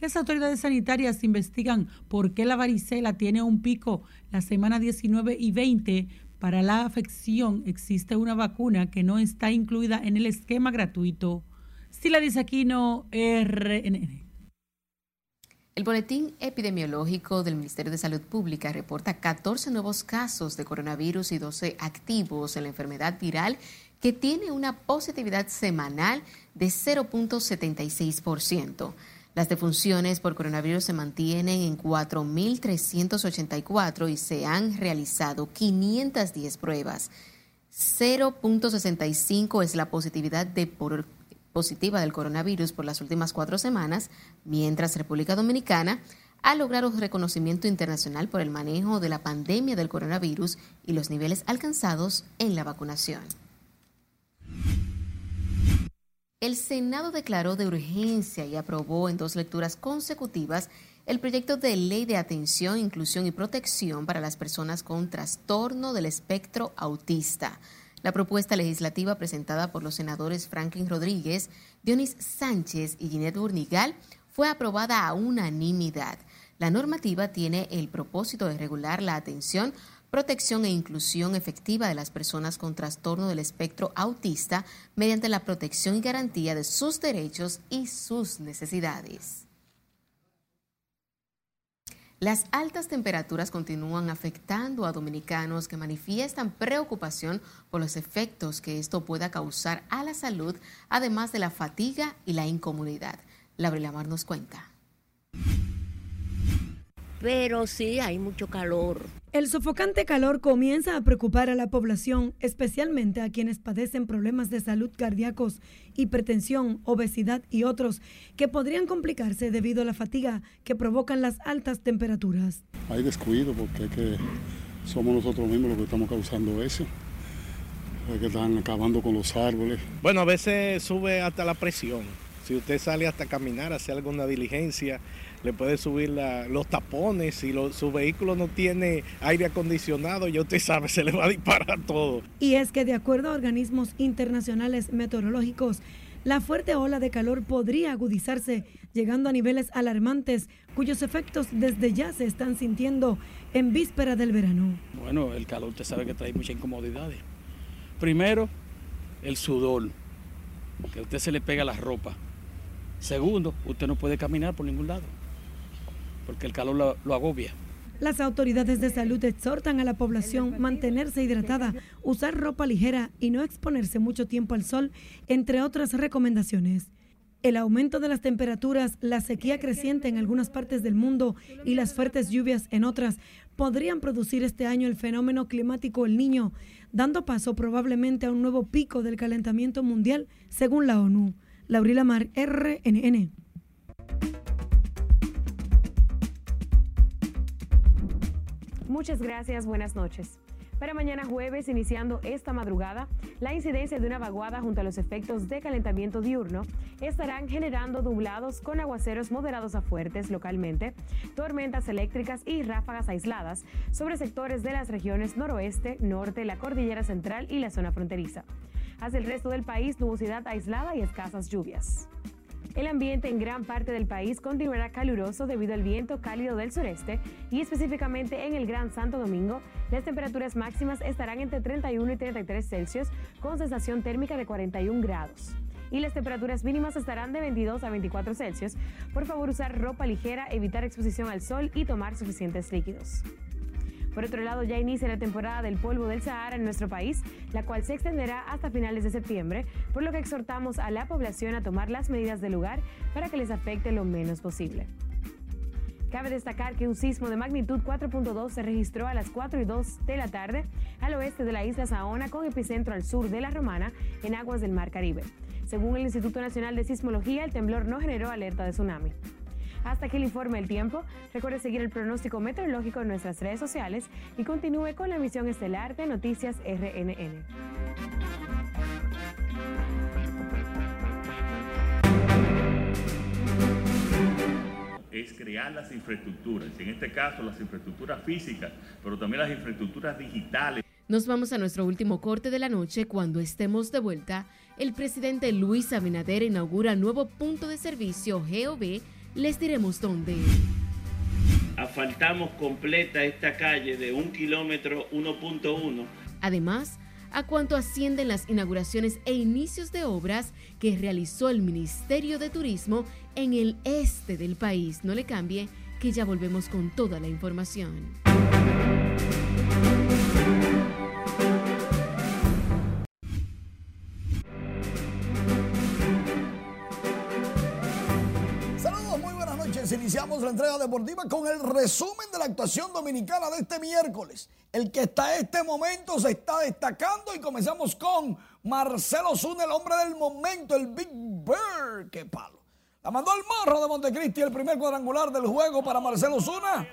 Las autoridades sanitarias investigan por qué la varicela tiene un pico la semana 19 y 20. Para la afección existe una vacuna que no está incluida en el esquema gratuito. Sila Disaquino, RNN. El boletín epidemiológico del Ministerio de Salud Pública reporta 14 nuevos casos de coronavirus y 12 activos en la enfermedad viral que tiene una positividad semanal de 0.76%. Las defunciones por coronavirus se mantienen en 4.384 y se han realizado 510 pruebas. 0.65 es la positividad de positiva del coronavirus por las últimas cuatro semanas, mientras República Dominicana ha logrado reconocimiento internacional por el manejo de la pandemia del coronavirus y los niveles alcanzados en la vacunación. El Senado declaró de urgencia y aprobó en dos lecturas consecutivas el proyecto de ley de atención, inclusión y protección para las personas con trastorno del espectro autista. La propuesta legislativa presentada por los senadores Franklin Rodríguez, Dionis Sánchez y Ginette Burnigal fue aprobada a unanimidad. La normativa tiene el propósito de regular la atención protección e inclusión efectiva de las personas con trastorno del espectro autista mediante la protección y garantía de sus derechos y sus necesidades. Las altas temperaturas continúan afectando a dominicanos que manifiestan preocupación por los efectos que esto pueda causar a la salud, además de la fatiga y la incomodidad. Laura Mar nos cuenta pero sí hay mucho calor. El sofocante calor comienza a preocupar a la población, especialmente a quienes padecen problemas de salud cardíacos, hipertensión, obesidad y otros que podrían complicarse debido a la fatiga que provocan las altas temperaturas. Hay descuido porque que somos nosotros mismos los que estamos causando eso. que están acabando con los árboles. Bueno, a veces sube hasta la presión. Si usted sale hasta caminar, hacer alguna diligencia, le puede subir los tapones, si su vehículo no tiene aire acondicionado, ya usted sabe, se le va a disparar todo. Y es que de acuerdo a organismos internacionales meteorológicos, la fuerte ola de calor podría agudizarse, llegando a niveles alarmantes, cuyos efectos desde ya se están sintiendo en víspera del verano. Bueno, el calor usted sabe que trae muchas incomodidades. Primero, el sudor, que a usted se le pega la ropa. Segundo, usted no puede caminar por ningún lado porque el calor lo, agobia. Las autoridades de salud exhortan a la población mantenerse hidratada, usar ropa ligera y no exponerse mucho tiempo al sol, entre otras recomendaciones. El aumento de las temperaturas, la sequía creciente en algunas partes del mundo y las fuertes lluvias en otras podrían producir este año el fenómeno climático El Niño, dando paso probablemente a un nuevo pico del calentamiento mundial, según la ONU. Laurila Mar, RNN. Muchas gracias, buenas noches. Para mañana jueves, iniciando esta madrugada, la incidencia de una vaguada junto a los efectos de calentamiento diurno estarán generando nublados con aguaceros moderados a fuertes localmente, tormentas eléctricas y ráfagas aisladas sobre sectores de las regiones noroeste, norte, la cordillera central y la zona fronteriza. Hacia el resto del país, nubosidad aislada y escasas lluvias. El ambiente en gran parte del país continuará caluroso debido al viento cálido del sureste y específicamente en el Gran Santo Domingo, las temperaturas máximas estarán entre 31 y 33 Celsius con sensación térmica de 41 grados. Y las temperaturas mínimas estarán de 22 a 24 Celsius. Por favor, usar ropa ligera, evitar exposición al sol y tomar suficientes líquidos. Por otro lado, ya inicia la temporada del polvo del Sahara en nuestro país, la cual se extenderá hasta finales de septiembre, por lo que exhortamos a la población a tomar las medidas del lugar para que les afecte lo menos posible. Cabe destacar que un sismo de magnitud 4.2 se registró a las 4 y 2 de la tarde al oeste de la isla Saona con epicentro al sur de la Romana en aguas del Mar Caribe. Según el Instituto Nacional de Sismología, el temblor no generó alerta de tsunami. Hasta que el informe El Tiempo. Recuerde seguir el pronóstico meteorológico en nuestras redes sociales y continúe con la emisión estelar de Noticias RNN. es crear las infraestructuras, en este caso las infraestructuras físicas, pero también las infraestructuras digitales. Nos vamos a nuestro último corte de la noche. Cuando estemos de vuelta, el presidente Luis Abinader inaugura nuevo punto de servicio GOV les diremos dónde. Asfaltamos completa esta calle de un kilómetro 1.1. Además, a cuánto ascienden las inauguraciones e inicios de obras que realizó el Ministerio de Turismo en el este del país. No le cambie, que ya volvemos con toda la información. La entrega deportiva con el resumen de la actuación dominicana de este miércoles. El que hasta este momento se está destacando y comenzamos con Marcelo Zuna, el hombre del momento, el Big Bird. ¡Qué palo! La mandó al morro de Montecristi, el primer cuadrangular del juego para Marcelo Zuna.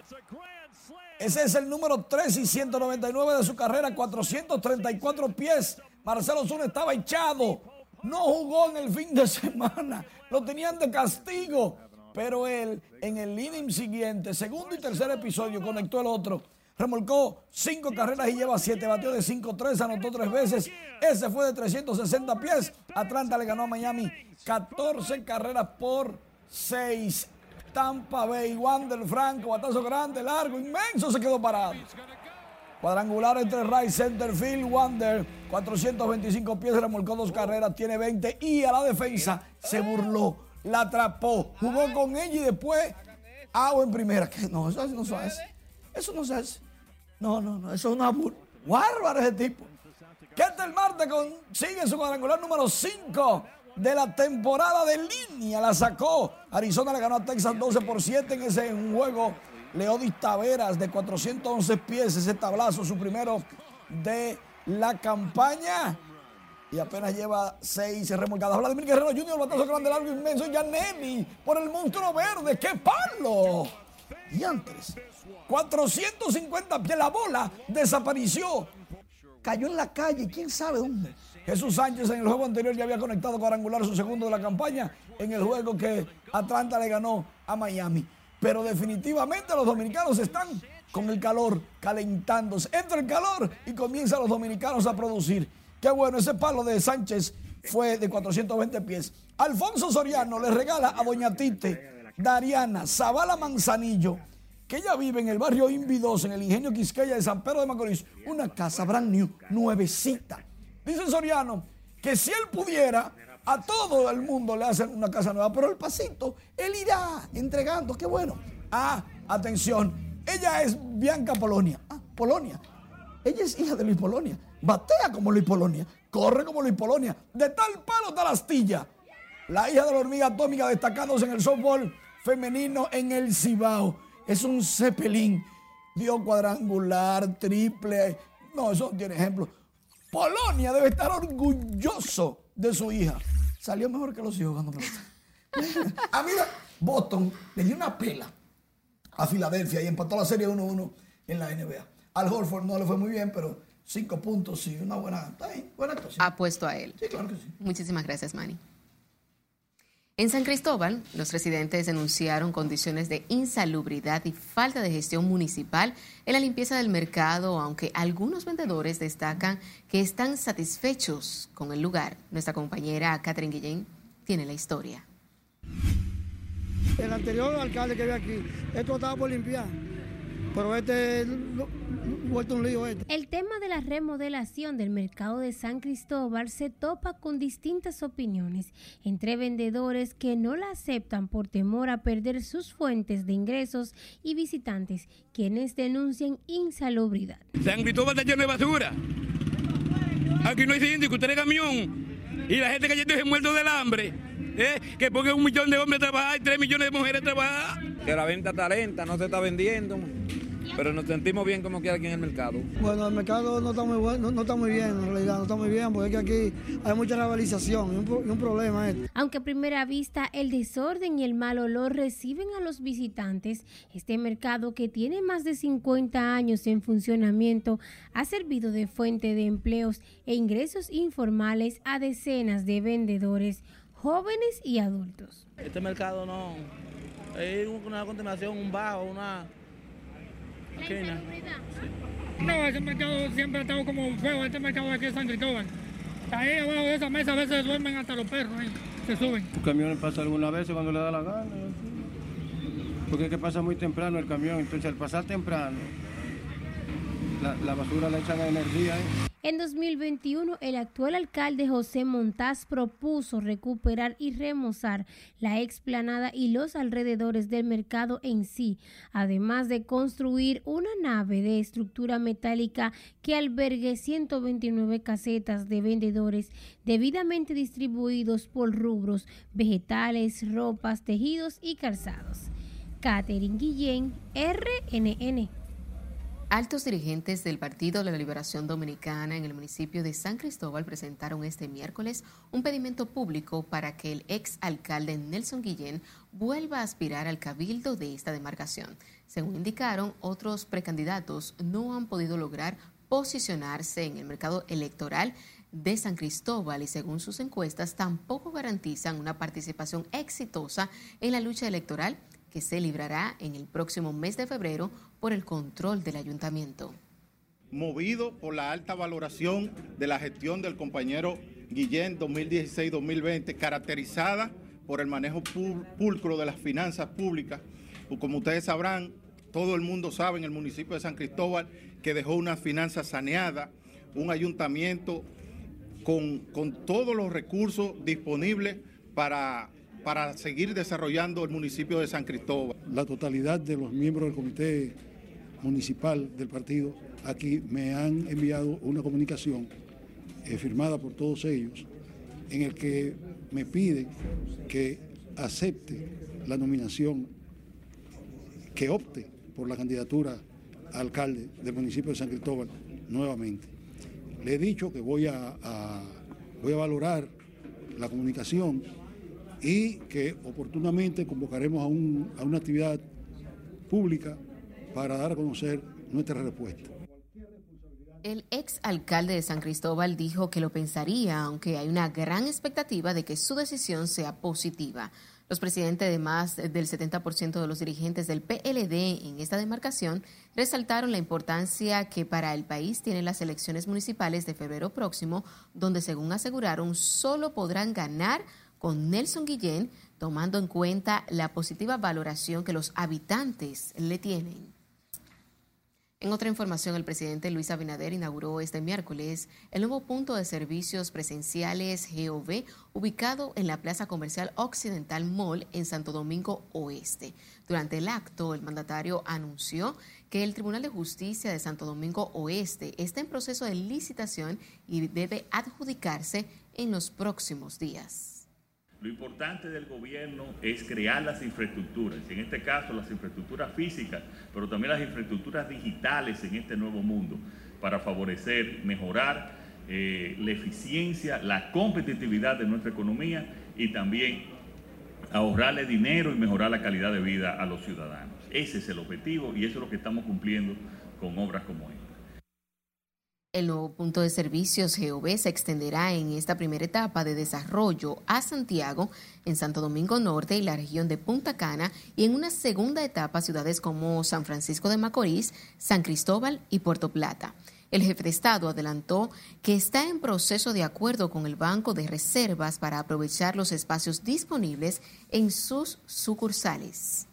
Ese es el número 3 y 199 de su carrera, 434 pies. Marcelo Zuna estaba echado, no jugó en el fin de semana, lo tenían de castigo. Pero él, en el inning siguiente, segundo y tercer episodio, conectó el otro. Remolcó cinco carreras y lleva siete. Batió de 5-3, anotó tres veces. Ese fue de 360 pies. Atlanta le ganó a Miami 14 carreras por 6. Tampa Bay, Wander Franco, batazo grande, largo, inmenso, se quedó parado. Cuadrangular entre right center field, Wander, 425 pies, remolcó dos carreras, tiene 20 y a la defensa se burló, la atrapó, jugó con ella y después hago en primera. Que no, eso no se hace. Eso no se hace. No, no, no, eso es una bur- bárbaro ese tipo. Ketel Marte consigue su cuadrangular número 5 de la temporada de línea. La sacó. Arizona le ganó a Texas 12 por 7 en ese juego. Leodis Taveras de 411 pies, ese tablazo, su primero de la campaña. Y apenas lleva seis remolcadas. Vladimir Guerrero Jr., batazo grande, largo, inmenso. Yaneli por el monstruo verde. ¡Qué palo! Diantres. 450 pies. La bola desapareció. Cayó en la calle, quién sabe dónde. Jesús Sánchez en el juego anterior ya había conectado cuadrangular su segundo de la campaña en el juego que Atlanta le ganó a Miami. Pero definitivamente los dominicanos están con el calor calentándose. Entra el calor y comienzan los dominicanos a producir. Qué bueno, ese palo de Sánchez fue de 420 pies. Alfonso Soriano le regala a Doña Tite, Dariana, Zavala Manzanillo, que ella vive en el barrio Invi 2, en el ingenio Quisqueya de San Pedro de Macorís, una casa brand new, nuevecita. Dice Soriano que si él pudiera, a todo el mundo le hacen una casa nueva, pero el pasito, él irá entregando, qué bueno. Ah, atención, ella es Bianca Polonia. Ah, Polonia. Ella es hija de Luis Polonia. Batea como Luis Polonia. Corre como Luis Polonia. De tal palo tal astilla. La hija de la hormiga atómica destacándose en el softball femenino en el Cibao. Es un cepelín. Dio cuadrangular, triple. No, eso tiene ejemplo. Polonia debe estar orgulloso de su hija. Salió mejor que los hijos cuando pelota. a mí, Boston le dio una pela a Filadelfia y empató la serie 1-1 en la NBA. Al Horford no le fue muy bien, pero cinco puntos, sí, una buena, está bien, buena actuación. Apuesto a él. Sí, claro que sí. Muchísimas gracias, Manny. En San Cristóbal, los residentes denunciaron condiciones de insalubridad y falta de gestión municipal en la limpieza del mercado, aunque algunos vendedores destacan que están satisfechos con el lugar. Nuestra compañera Catherine Guillén tiene la historia. El anterior alcalde que había aquí, esto estaba por limpiar, pero este vuelto un lío este. El tema de la remodelación del mercado de San Cristóbal se topa con distintas opiniones entre vendedores que no la aceptan por temor a perder sus fuentes de ingresos y visitantes quienes denuncian insalubridad. San Cristóbal está lleno de basura. Aquí no hay síndico, usted es camión. Y la gente cayendo se muerto del hambre. ¿eh? Que ponga un millón de hombres a trabajar y tres millones de mujeres a trabajar. que la venta está lenta, no se está vendiendo, pero nos sentimos bien como quiera aquí en el mercado. Bueno, el mercado no está muy bueno, no, no está muy bien en realidad, no está muy bien porque es que aquí hay mucha rivalización y un, y un problema este. Aunque a primera vista el desorden y el mal olor reciben a los visitantes, este mercado que tiene más de 50 años en funcionamiento ha servido de fuente de empleos e ingresos informales a decenas de vendedores, jóvenes y adultos. Este mercado no. Es una continuación, un bajo, una. Esquina. No, ese mercado siempre ha estado como feo, este mercado de aquí de San Cristóbal. Ahí abajo de esa mesa a veces duermen hasta los perros, ahí, se suben. Un camión pasa algunas veces cuando le da la gana. Porque es que pasa muy temprano el camión, entonces al pasar temprano, la, la basura le echan energía. ¿eh? En 2021, el actual alcalde José Montaz propuso recuperar y remozar la explanada y los alrededores del mercado en sí, además de construir una nave de estructura metálica que albergue 129 casetas de vendedores debidamente distribuidos por rubros, vegetales, ropas, tejidos y calzados. Catherine Guillén, RNN. Altos dirigentes del Partido de la Liberación Dominicana en el municipio de San Cristóbal presentaron este miércoles un pedimento público para que el ex alcalde Nelson Guillén vuelva a aspirar al cabildo de esta demarcación. Según indicaron, otros precandidatos no han podido lograr posicionarse en el mercado electoral de San Cristóbal y según sus encuestas tampoco garantizan una participación exitosa en la lucha electoral que se librará en el próximo mes de febrero por el control del ayuntamiento. Movido por la alta valoración de la gestión del compañero Guillén 2016-2020, caracterizada por el manejo pulcro de las finanzas públicas, como ustedes sabrán, todo el mundo sabe en el municipio de San Cristóbal que dejó una finanza saneada, un ayuntamiento con, con todos los recursos disponibles para para seguir desarrollando el municipio de San Cristóbal. La totalidad de los miembros del comité municipal del partido aquí me han enviado una comunicación eh, firmada por todos ellos en el que me piden que acepte la nominación, que opte por la candidatura a alcalde del municipio de San Cristóbal nuevamente. Le he dicho que voy a, voy a valorar la comunicación y que oportunamente convocaremos a, un, una actividad pública para dar a conocer nuestra respuesta. El ex alcalde de San Cristóbal dijo que lo pensaría, aunque hay una gran expectativa de que su decisión sea positiva. Los presidentes de más del 70% de los dirigentes del PLD en esta demarcación resaltaron la importancia que para el país tienen las elecciones municipales de febrero próximo, donde según aseguraron solo podrán ganar con Nelson Guillén, tomando en cuenta la positiva valoración que los habitantes le tienen. En otra información, el presidente Luis Abinader inauguró este miércoles el nuevo punto de servicios presenciales GOV ubicado en la Plaza Comercial Occidental Mall en Santo Domingo Oeste. Durante el acto, el mandatario anunció que el Tribunal de Justicia de Santo Domingo Oeste está en proceso de licitación y debe adjudicarse en los próximos días. Lo importante del gobierno es crear las infraestructuras, en este caso las infraestructuras físicas, pero también las infraestructuras digitales en este nuevo mundo, para favorecer, mejorar eh, la eficiencia, la competitividad de nuestra economía y también ahorrarle dinero y mejorar la calidad de vida a los ciudadanos. Ese es el objetivo y eso es lo que estamos cumpliendo con obras como esta. El nuevo punto de servicios GOV se extenderá en esta primera etapa de desarrollo a Santiago, en Santo Domingo Norte y la región de Punta Cana, y en una segunda etapa ciudades como San Francisco de Macorís, San Cristóbal y Puerto Plata. El jefe de Estado adelantó que está en proceso de acuerdo con el Banco de Reservas para aprovechar los espacios disponibles en sus sucursales.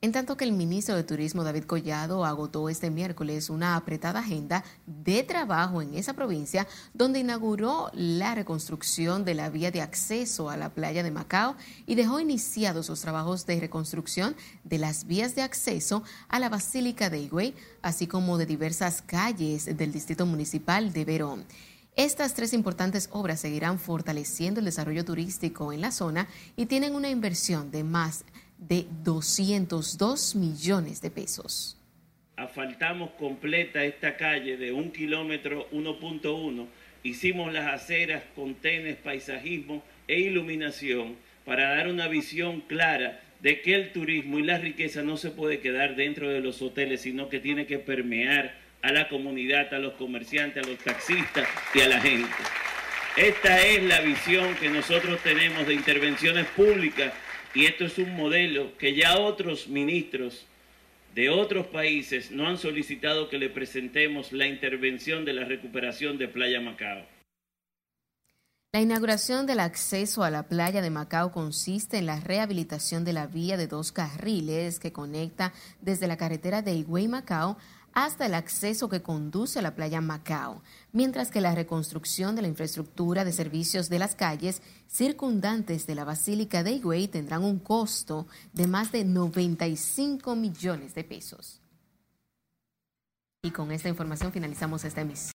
En tanto que el ministro de Turismo David Collado agotó este miércoles una apretada agenda de trabajo en esa provincia, donde inauguró la reconstrucción de la vía de acceso a la playa de Macao y dejó iniciados los trabajos de reconstrucción de las vías de acceso a la Basílica de Higüey, así como de diversas calles del Distrito Municipal de Verón. Estas tres importantes obras seguirán fortaleciendo el desarrollo turístico en la zona y tienen una inversión de más de de 202 millones de pesos. Asfaltamos completa esta calle de un kilómetro 1.1, hicimos las aceras con tenes, paisajismo e iluminación para dar una visión clara de que el turismo y la riqueza no se puede quedar dentro de los hoteles, sino que tiene que permear a la comunidad, a los comerciantes, a los taxistas y a la gente. Esta es la visión que nosotros tenemos de intervenciones públicas y esto es un modelo que ya otros ministros de otros países no han solicitado que le presentemos la intervención de la recuperación de Playa Macao. La inauguración del acceso a la playa de Macao consiste en la rehabilitación de la vía de dos carriles que conecta desde la carretera de Higüey Macao hasta el acceso que conduce a la playa Macao, mientras que la reconstrucción de la infraestructura de servicios de las calles circundantes de la Basílica de Higüey tendrán un costo de más de 95 millones de pesos. Y con esta información finalizamos esta emisión.